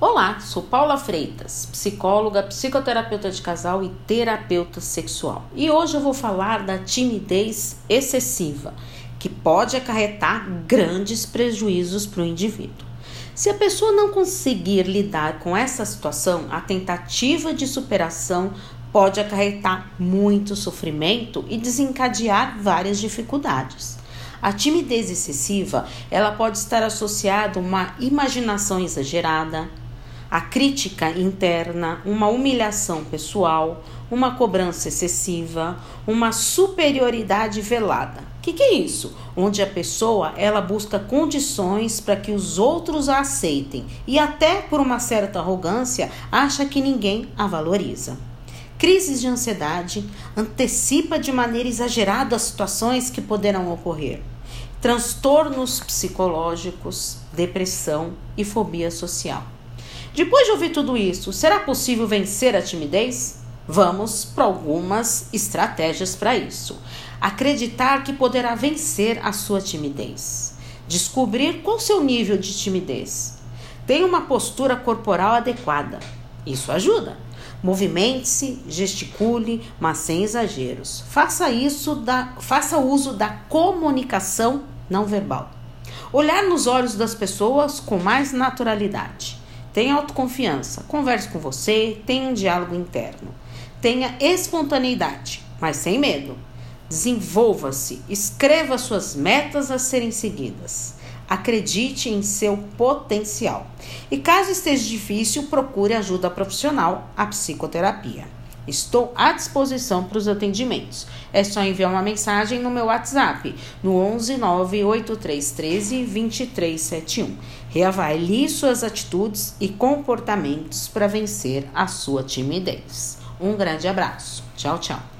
Olá, sou Paula Freitas, psicóloga, psicoterapeuta de casal e terapeuta sexual. E hoje eu vou falar da timidez excessiva, que pode acarretar grandes prejuízos para o indivíduo. Se a pessoa não conseguir lidar com essa situação, a tentativa de superação pode acarretar muito sofrimento e desencadear várias dificuldades. A timidez excessiva, ela pode estar associada a uma imaginação exagerada, a crítica interna, uma humilhação pessoal, uma cobrança excessiva, uma superioridade velada. O que, que, é isso? Onde a pessoa ela busca condições para que os outros a aceitem e até por uma certa arrogância acha que ninguém a valoriza. Crises de ansiedade antecipa de maneira exagerada as situações que poderão ocorrer. Transtornos psicológicos, depressão e fobia social. Depois de ouvir tudo isso, será possível vencer a timidez? Vamos para algumas estratégias para isso. Acreditar que poderá vencer a sua timidez. Descobrir qual seu nível de timidez. Tenha uma postura corporal adequada. Isso ajuda. Movimente-se, gesticule, mas sem exageros. Faça isso da, faça uso da comunicação não verbal. Olhar nos olhos das pessoas com mais naturalidade. Tenha autoconfiança, converse com você, tenha um diálogo interno. Tenha espontaneidade, mas sem medo. Desenvolva-se, escreva suas metas a serem seguidas. Acredite em seu potencial. E caso esteja difícil, procure ajuda profissional, a psicoterapia. Estou à disposição para os atendimentos. É só enviar uma mensagem no meu WhatsApp, no 11 98313 2371. Reavalie suas atitudes e comportamentos para vencer a sua timidez. Um grande abraço. Tchau, tchau.